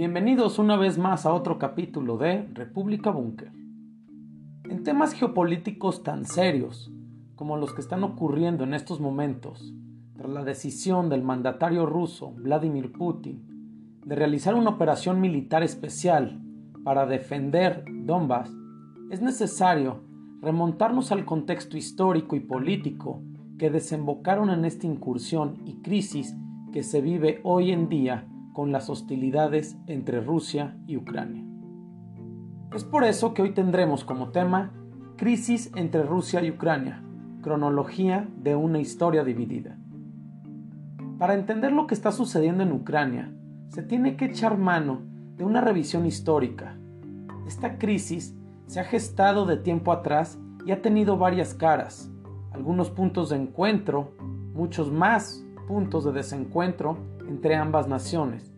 Bienvenidos una vez más a otro capítulo de República Búnker. En temas geopolíticos tan serios como los que están ocurriendo en estos momentos, tras la decisión del mandatario ruso Vladimir Putin de realizar una operación militar especial para defender Donbass, es necesario remontarnos al contexto histórico y político que desembocaron en esta incursión y crisis que se vive hoy en día con las hostilidades entre Rusia y Ucrania. Es por eso que hoy tendremos como tema Crisis entre Rusia y Ucrania, cronología de una historia dividida. Para entender lo que está sucediendo en Ucrania, se tiene que echar mano de una revisión histórica. Esta crisis se ha gestado de tiempo atrás y ha tenido varias caras, algunos puntos de encuentro, muchos más puntos de desencuentro entre ambas naciones,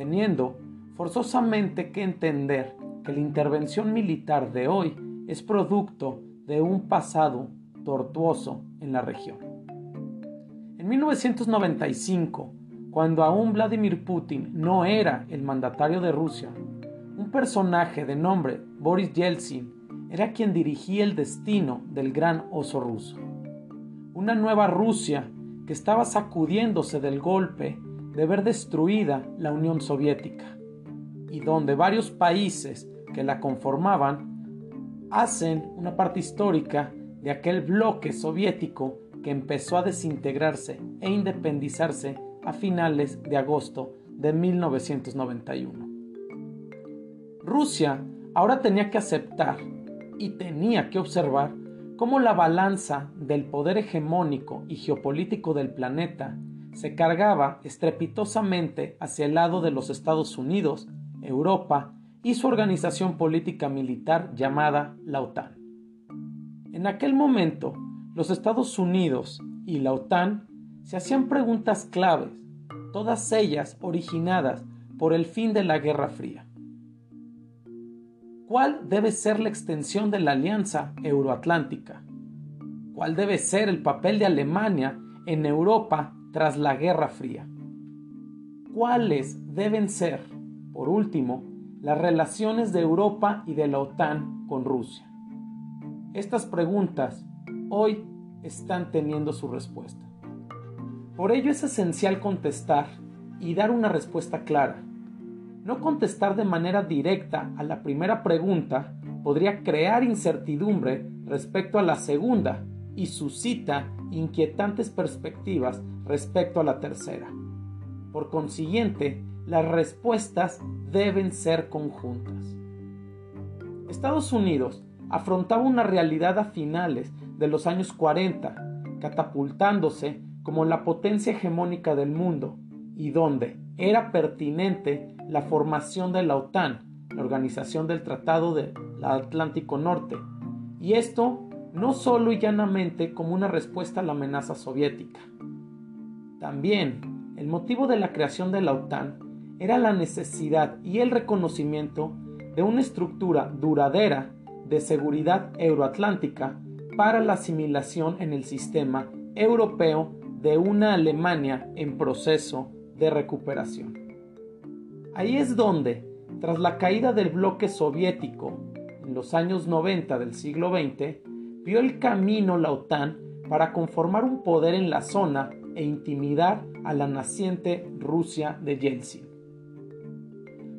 teniendo forzosamente que entender que la intervención militar de hoy es producto de un pasado tortuoso en la región. En 1995, cuando aún Vladimir Putin no era el mandatario de Rusia, un personaje de nombre Boris Yeltsin era quien dirigía el destino del gran oso ruso. Una nueva Rusia que estaba sacudiéndose del golpe de ver destruida la Unión Soviética y donde varios países que la conformaban hacen una parte histórica de aquel bloque soviético que empezó a desintegrarse e independizarse a finales de agosto de 1991. Rusia ahora tenía que aceptar y tenía que observar cómo la balanza del poder hegemónico y geopolítico del planeta se cargaba estrepitosamente hacia el lado de los Estados Unidos, Europa y su organización política militar llamada la OTAN. En aquel momento, los Estados Unidos y la OTAN se hacían preguntas claves, todas ellas originadas por el fin de la Guerra Fría cuál debe ser la extensión de la alianza euroatlántica, cuál debe ser el papel de Alemania en Europa tras la Guerra Fría, cuáles deben ser, por último, las relaciones de Europa y de la OTAN con Rusia. Estas preguntas hoy están teniendo su respuesta. Por ello es esencial contestar y dar una respuesta clara no contestar de manera directa a la primera pregunta podría crear incertidumbre respecto a la segunda y suscita inquietantes perspectivas respecto a la tercera. Por consiguiente, las respuestas deben ser conjuntas. Estados Unidos afrontaba una realidad a finales de los años 40, catapultándose como la potencia hegemónica del mundo, y donde era pertinente la formación de la OTAN, la Organización del Tratado del Atlántico Norte, y esto no solo y llanamente como una respuesta a la amenaza soviética. También, el motivo de la creación de la OTAN era la necesidad y el reconocimiento de una estructura duradera de seguridad euroatlántica para la asimilación en el sistema europeo de una Alemania en proceso de recuperación. Ahí es donde, tras la caída del bloque soviético en los años 90 del siglo XX, vio el camino la OTAN para conformar un poder en la zona e intimidar a la naciente Rusia de Yeltsin.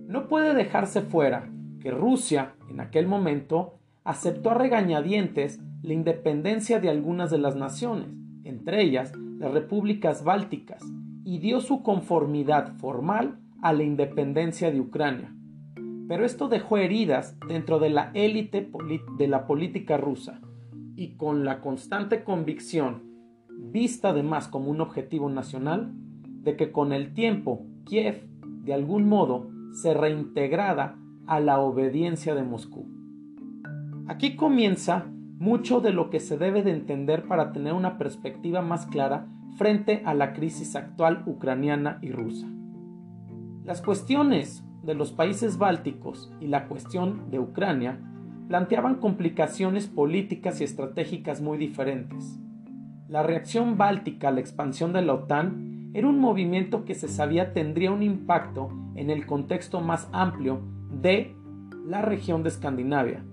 No puede dejarse fuera que Rusia, en aquel momento, aceptó a regañadientes la independencia de algunas de las naciones, entre ellas las repúblicas bálticas, y dio su conformidad formal a la independencia de Ucrania. Pero esto dejó heridas dentro de la élite de la política rusa y con la constante convicción, vista además como un objetivo nacional, de que con el tiempo Kiev de algún modo se reintegrara a la obediencia de Moscú. Aquí comienza mucho de lo que se debe de entender para tener una perspectiva más clara frente a la crisis actual ucraniana y rusa. Las cuestiones de los países bálticos y la cuestión de Ucrania planteaban complicaciones políticas y estratégicas muy diferentes. La reacción báltica a la expansión de la OTAN era un movimiento que se sabía tendría un impacto en el contexto más amplio de la región de Escandinavia.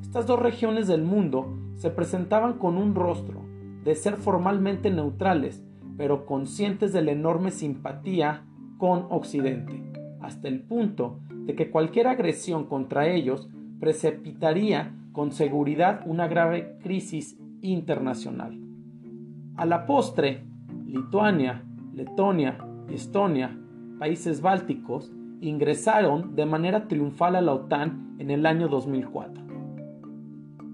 Estas dos regiones del mundo se presentaban con un rostro de ser formalmente neutrales, pero conscientes de la enorme simpatía con Occidente, hasta el punto de que cualquier agresión contra ellos precipitaría con seguridad una grave crisis internacional. A la postre, Lituania, Letonia y Estonia, países bálticos, ingresaron de manera triunfal a la OTAN en el año 2004.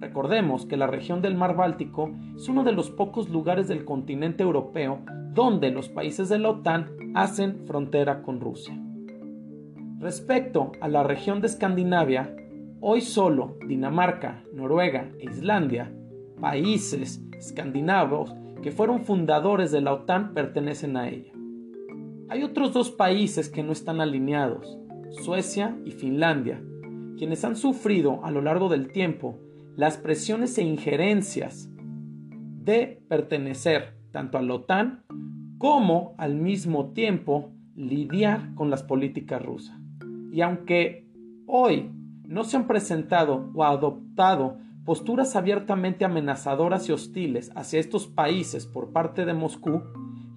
Recordemos que la región del mar Báltico es uno de los pocos lugares del continente europeo donde los países de la OTAN hacen frontera con Rusia. Respecto a la región de Escandinavia, hoy solo Dinamarca, Noruega e Islandia, países escandinavos que fueron fundadores de la OTAN, pertenecen a ella. Hay otros dos países que no están alineados, Suecia y Finlandia, quienes han sufrido a lo largo del tiempo las presiones e injerencias de pertenecer tanto a la OTAN como al mismo tiempo lidiar con las políticas rusas. Y aunque hoy no se han presentado o adoptado posturas abiertamente amenazadoras y hostiles hacia estos países por parte de Moscú,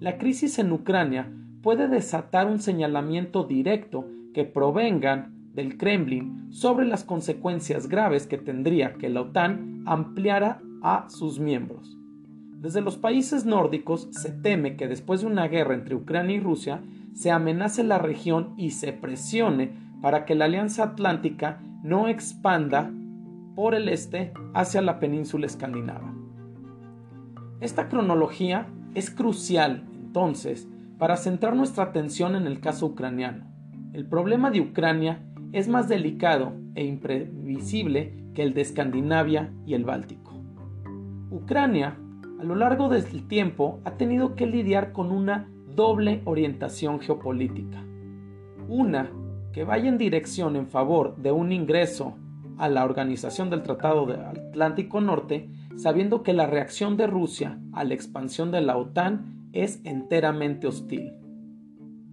la crisis en Ucrania puede desatar un señalamiento directo que provengan del Kremlin sobre las consecuencias graves que tendría que la OTAN ampliara a sus miembros. Desde los países nórdicos se teme que después de una guerra entre Ucrania y Rusia se amenace la región y se presione para que la Alianza Atlántica no expanda por el este hacia la península escandinava. Esta cronología es crucial, entonces, para centrar nuestra atención en el caso ucraniano. El problema de Ucrania es más delicado e imprevisible que el de Escandinavia y el Báltico. Ucrania, a lo largo del tiempo, ha tenido que lidiar con una doble orientación geopolítica. Una que vaya en dirección en favor de un ingreso a la Organización del Tratado del Atlántico Norte, sabiendo que la reacción de Rusia a la expansión de la OTAN es enteramente hostil.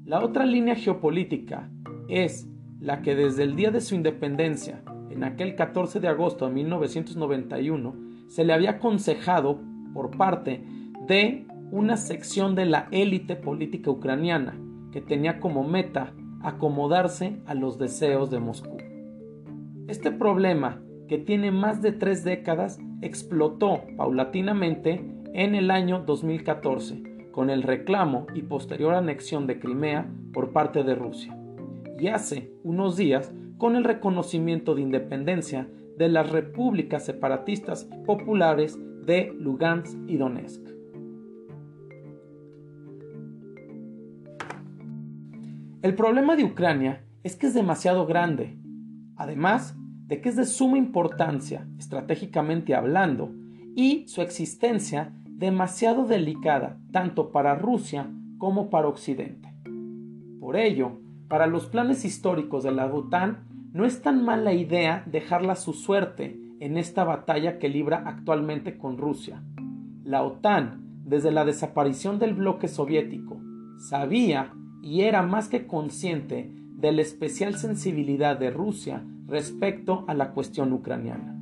La otra línea geopolítica es la que desde el día de su independencia, en aquel 14 de agosto de 1991, se le había aconsejado por parte de una sección de la élite política ucraniana que tenía como meta acomodarse a los deseos de Moscú. Este problema, que tiene más de tres décadas, explotó paulatinamente en el año 2014 con el reclamo y posterior anexión de Crimea por parte de Rusia y hace unos días con el reconocimiento de independencia de las repúblicas separatistas populares de Lugansk y Donetsk. El problema de Ucrania es que es demasiado grande, además de que es de suma importancia, estratégicamente hablando, y su existencia demasiado delicada tanto para Rusia como para Occidente. Por ello, para los planes históricos de la OTAN, no es tan mala idea dejarla su suerte en esta batalla que libra actualmente con Rusia. La OTAN, desde la desaparición del bloque soviético, sabía y era más que consciente de la especial sensibilidad de Rusia respecto a la cuestión ucraniana.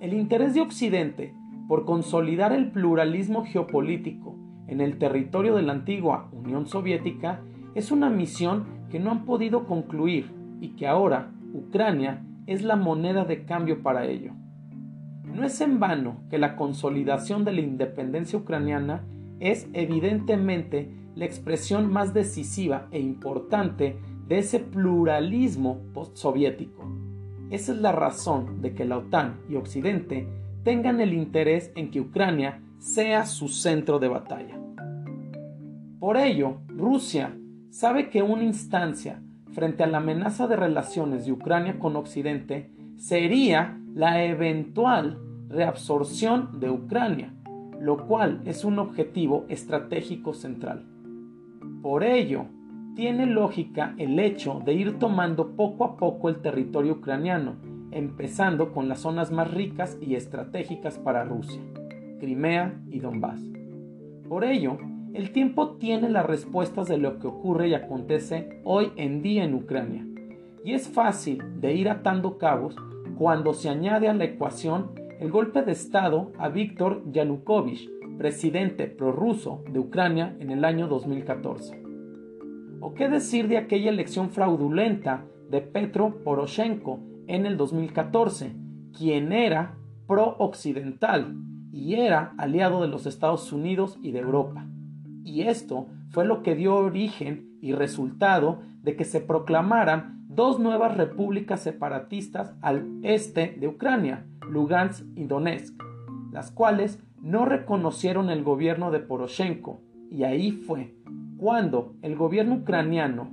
El interés de Occidente por consolidar el pluralismo geopolítico en el territorio de la antigua Unión Soviética es una misión que no han podido concluir y que ahora Ucrania es la moneda de cambio para ello. No es en vano que la consolidación de la independencia ucraniana es evidentemente la expresión más decisiva e importante de ese pluralismo postsoviético. Esa es la razón de que la OTAN y Occidente tengan el interés en que Ucrania sea su centro de batalla. Por ello, Rusia sabe que una instancia frente a la amenaza de relaciones de Ucrania con Occidente sería la eventual reabsorción de Ucrania, lo cual es un objetivo estratégico central. Por ello, tiene lógica el hecho de ir tomando poco a poco el territorio ucraniano, empezando con las zonas más ricas y estratégicas para Rusia, Crimea y Donbass. Por ello, el tiempo tiene las respuestas de lo que ocurre y acontece hoy en día en Ucrania. Y es fácil de ir atando cabos cuando se añade a la ecuación el golpe de Estado a Víctor Yanukovych, presidente prorruso de Ucrania en el año 2014. ¿O qué decir de aquella elección fraudulenta de Petro Poroshenko en el 2014, quien era pro-occidental y era aliado de los Estados Unidos y de Europa? Y esto fue lo que dio origen y resultado de que se proclamaran dos nuevas repúblicas separatistas al este de Ucrania, Lugansk y Donetsk, las cuales no reconocieron el gobierno de Poroshenko, y ahí fue cuando el gobierno ucraniano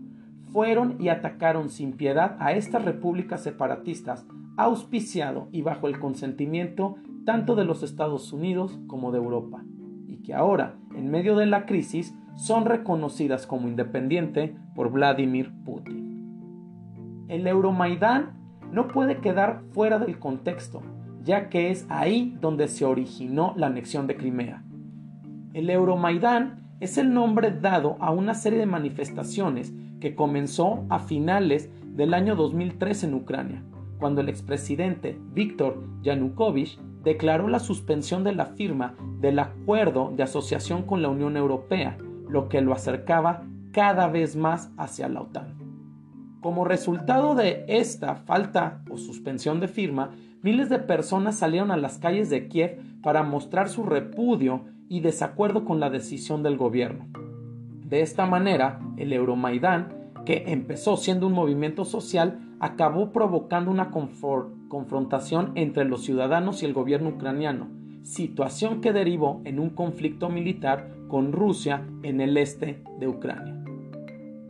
fueron y atacaron sin piedad a estas repúblicas separatistas, auspiciado y bajo el consentimiento tanto de los Estados Unidos como de Europa, y que ahora, en medio de la crisis, son reconocidas como independiente por Vladimir Putin. El Euromaidán no puede quedar fuera del contexto, ya que es ahí donde se originó la anexión de Crimea. El Euromaidán es el nombre dado a una serie de manifestaciones que comenzó a finales del año 2003 en Ucrania, cuando el expresidente Víctor Yanukovych declaró la suspensión de la firma del acuerdo de asociación con la Unión Europea, lo que lo acercaba cada vez más hacia la OTAN. Como resultado de esta falta o suspensión de firma, miles de personas salieron a las calles de Kiev para mostrar su repudio y desacuerdo con la decisión del gobierno. De esta manera, el Euromaidán, que empezó siendo un movimiento social, acabó provocando una confrontación entre los ciudadanos y el gobierno ucraniano, situación que derivó en un conflicto militar con Rusia en el este de Ucrania.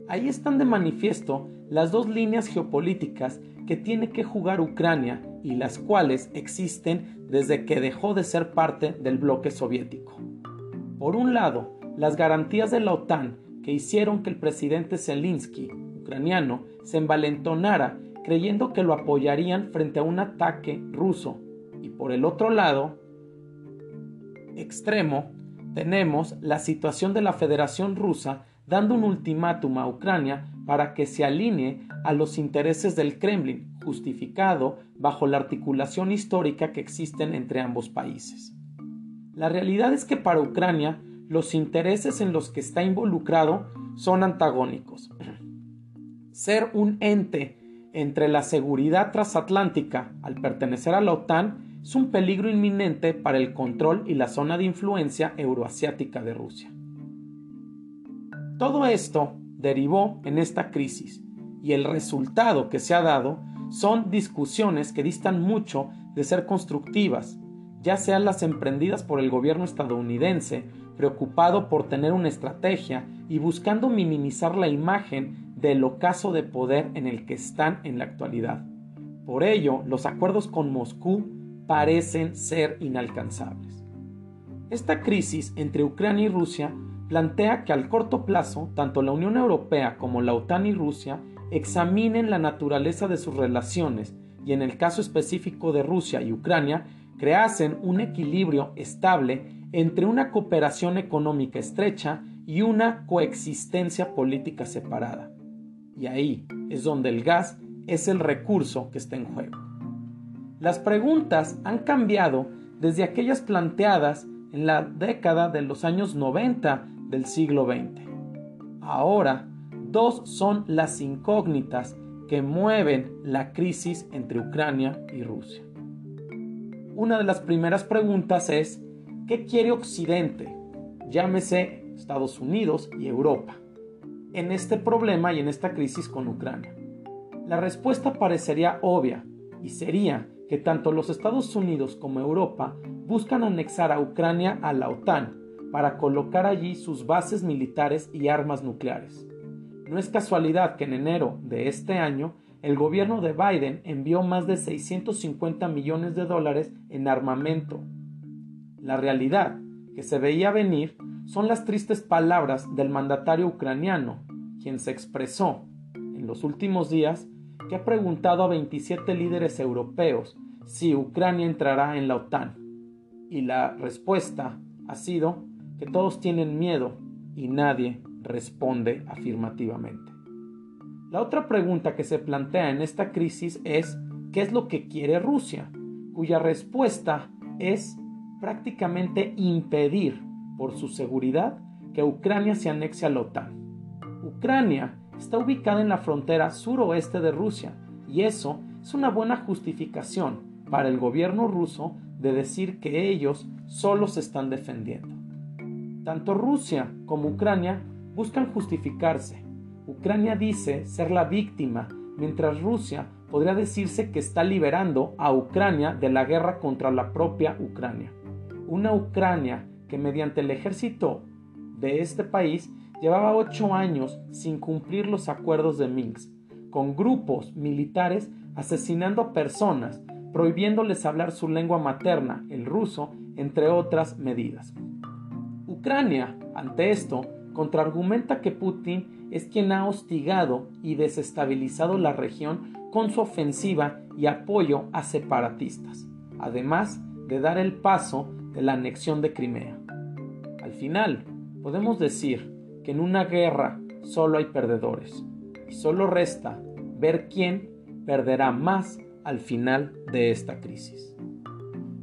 Ahí están de manifiesto las dos líneas geopolíticas que tiene que jugar Ucrania y las cuales existen desde que dejó de ser parte del bloque soviético. Por un lado, las garantías de la OTAN que hicieron que el presidente Zelensky, ucraniano, se envalentonara creyendo que lo apoyarían frente a un ataque ruso. Y por el otro lado, extremo, tenemos la situación de la Federación Rusa dando un ultimátum a Ucrania para que se alinee a los intereses del Kremlin, justificado bajo la articulación histórica que existen entre ambos países. La realidad es que para Ucrania los intereses en los que está involucrado son antagónicos. Ser un ente entre la seguridad transatlántica al pertenecer a la OTAN es un peligro inminente para el control y la zona de influencia euroasiática de Rusia. Todo esto derivó en esta crisis y el resultado que se ha dado son discusiones que distan mucho de ser constructivas, ya sean las emprendidas por el gobierno estadounidense, preocupado por tener una estrategia y buscando minimizar la imagen del ocaso de poder en el que están en la actualidad. Por ello, los acuerdos con Moscú parecen ser inalcanzables. Esta crisis entre Ucrania y Rusia plantea que al corto plazo, tanto la Unión Europea como la OTAN y Rusia examinen la naturaleza de sus relaciones y en el caso específico de Rusia y Ucrania, creasen un equilibrio estable entre una cooperación económica estrecha y una coexistencia política separada. Y ahí es donde el gas es el recurso que está en juego. Las preguntas han cambiado desde aquellas planteadas en la década de los años 90 del siglo XX. Ahora, dos son las incógnitas que mueven la crisis entre Ucrania y Rusia. Una de las primeras preguntas es, ¿qué quiere Occidente? Llámese Estados Unidos y Europa, en este problema y en esta crisis con Ucrania. La respuesta parecería obvia y sería que tanto los Estados Unidos como Europa buscan anexar a Ucrania a la OTAN para colocar allí sus bases militares y armas nucleares. No es casualidad que en enero de este año el gobierno de Biden envió más de 650 millones de dólares en armamento. La realidad que se veía venir son las tristes palabras del mandatario ucraniano, quien se expresó en los últimos días que ha preguntado a 27 líderes europeos si Ucrania entrará en la OTAN. Y la respuesta ha sido que todos tienen miedo y nadie responde afirmativamente. La otra pregunta que se plantea en esta crisis es ¿qué es lo que quiere Rusia? cuya respuesta es prácticamente impedir por su seguridad que Ucrania se anexe a la OTAN. Ucrania está ubicada en la frontera suroeste de Rusia y eso es una buena justificación para el gobierno ruso de decir que ellos solo se están defendiendo. Tanto Rusia como Ucrania buscan justificarse. Ucrania dice ser la víctima, mientras Rusia podría decirse que está liberando a Ucrania de la guerra contra la propia Ucrania. Una Ucrania que mediante el ejército de este país llevaba ocho años sin cumplir los acuerdos de Minsk, con grupos militares asesinando a personas, prohibiéndoles hablar su lengua materna, el ruso, entre otras medidas. Ucrania, ante esto, contraargumenta que Putin es quien ha hostigado y desestabilizado la región con su ofensiva y apoyo a separatistas, además de dar el paso de la anexión de Crimea. Al final, podemos decir que en una guerra solo hay perdedores y solo resta ver quién perderá más al final de esta crisis.